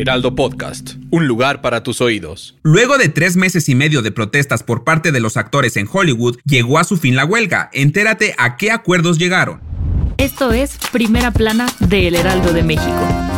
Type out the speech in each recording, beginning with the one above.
Heraldo Podcast, un lugar para tus oídos. Luego de tres meses y medio de protestas por parte de los actores en Hollywood, llegó a su fin la huelga. Entérate a qué acuerdos llegaron. Esto es Primera Plana de El Heraldo de México.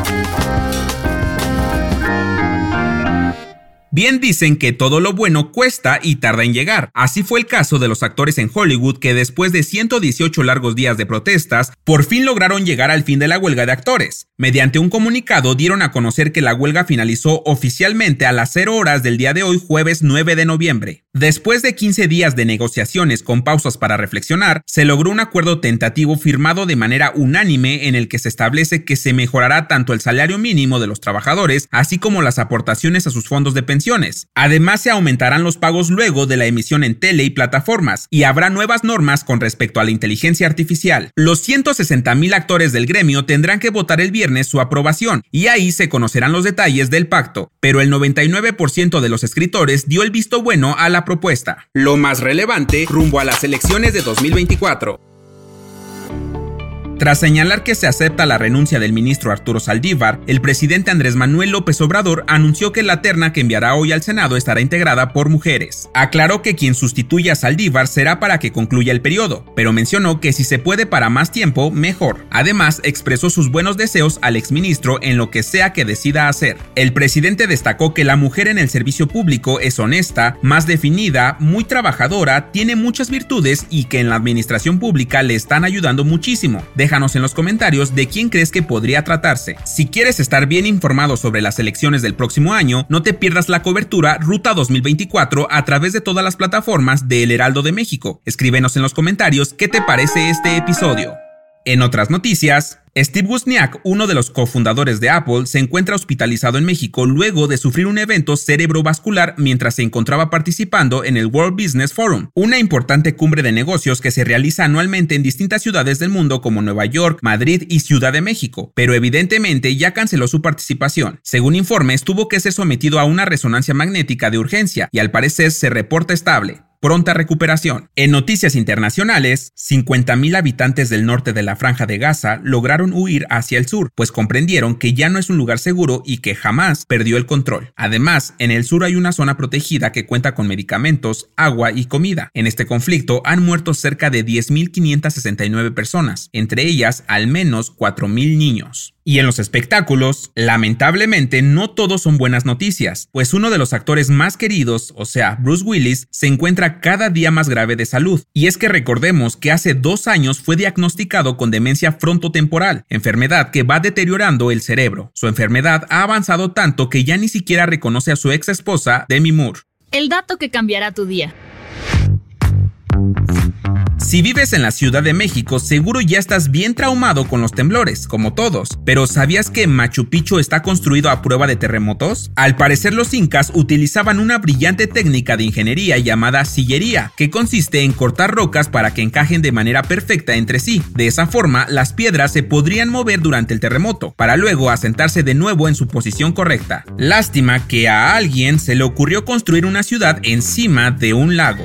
Bien dicen que todo lo bueno cuesta y tarda en llegar. Así fue el caso de los actores en Hollywood que después de 118 largos días de protestas, por fin lograron llegar al fin de la huelga de actores. Mediante un comunicado dieron a conocer que la huelga finalizó oficialmente a las 0 horas del día de hoy, jueves 9 de noviembre. Después de 15 días de negociaciones con pausas para reflexionar, se logró un acuerdo tentativo firmado de manera unánime en el que se establece que se mejorará tanto el salario mínimo de los trabajadores, así como las aportaciones a sus fondos de pensión Además, se aumentarán los pagos luego de la emisión en tele y plataformas, y habrá nuevas normas con respecto a la inteligencia artificial. Los 160 mil actores del gremio tendrán que votar el viernes su aprobación, y ahí se conocerán los detalles del pacto, pero el 99% de los escritores dio el visto bueno a la propuesta. Lo más relevante rumbo a las elecciones de 2024. Tras señalar que se acepta la renuncia del ministro Arturo Saldívar, el presidente Andrés Manuel López Obrador anunció que la terna que enviará hoy al Senado estará integrada por mujeres. Aclaró que quien sustituya a Saldívar será para que concluya el periodo, pero mencionó que si se puede para más tiempo, mejor. Además, expresó sus buenos deseos al exministro en lo que sea que decida hacer. El presidente destacó que la mujer en el servicio público es honesta, más definida, muy trabajadora, tiene muchas virtudes y que en la administración pública le están ayudando muchísimo déjanos en los comentarios de quién crees que podría tratarse. Si quieres estar bien informado sobre las elecciones del próximo año, no te pierdas la cobertura Ruta 2024 a través de todas las plataformas de El Heraldo de México. Escríbenos en los comentarios qué te parece este episodio. En otras noticias, Steve Wozniak, uno de los cofundadores de Apple, se encuentra hospitalizado en México luego de sufrir un evento cerebrovascular mientras se encontraba participando en el World Business Forum, una importante cumbre de negocios que se realiza anualmente en distintas ciudades del mundo como Nueva York, Madrid y Ciudad de México, pero evidentemente ya canceló su participación. Según informes, tuvo que ser sometido a una resonancia magnética de urgencia y al parecer se reporta estable pronta recuperación. En noticias internacionales, 50.000 habitantes del norte de la franja de Gaza lograron huir hacia el sur, pues comprendieron que ya no es un lugar seguro y que jamás perdió el control. Además, en el sur hay una zona protegida que cuenta con medicamentos, agua y comida. En este conflicto han muerto cerca de 10.569 personas, entre ellas al menos 4.000 niños. Y en los espectáculos, lamentablemente no todos son buenas noticias, pues uno de los actores más queridos, o sea, Bruce Willis, se encuentra cada día más grave de salud. Y es que recordemos que hace dos años fue diagnosticado con demencia frontotemporal, enfermedad que va deteriorando el cerebro. Su enfermedad ha avanzado tanto que ya ni siquiera reconoce a su ex esposa, Demi Moore. El dato que cambiará tu día. Si vives en la Ciudad de México, seguro ya estás bien traumado con los temblores, como todos. Pero ¿sabías que Machu Picchu está construido a prueba de terremotos? Al parecer los incas utilizaban una brillante técnica de ingeniería llamada sillería, que consiste en cortar rocas para que encajen de manera perfecta entre sí. De esa forma, las piedras se podrían mover durante el terremoto, para luego asentarse de nuevo en su posición correcta. Lástima que a alguien se le ocurrió construir una ciudad encima de un lago.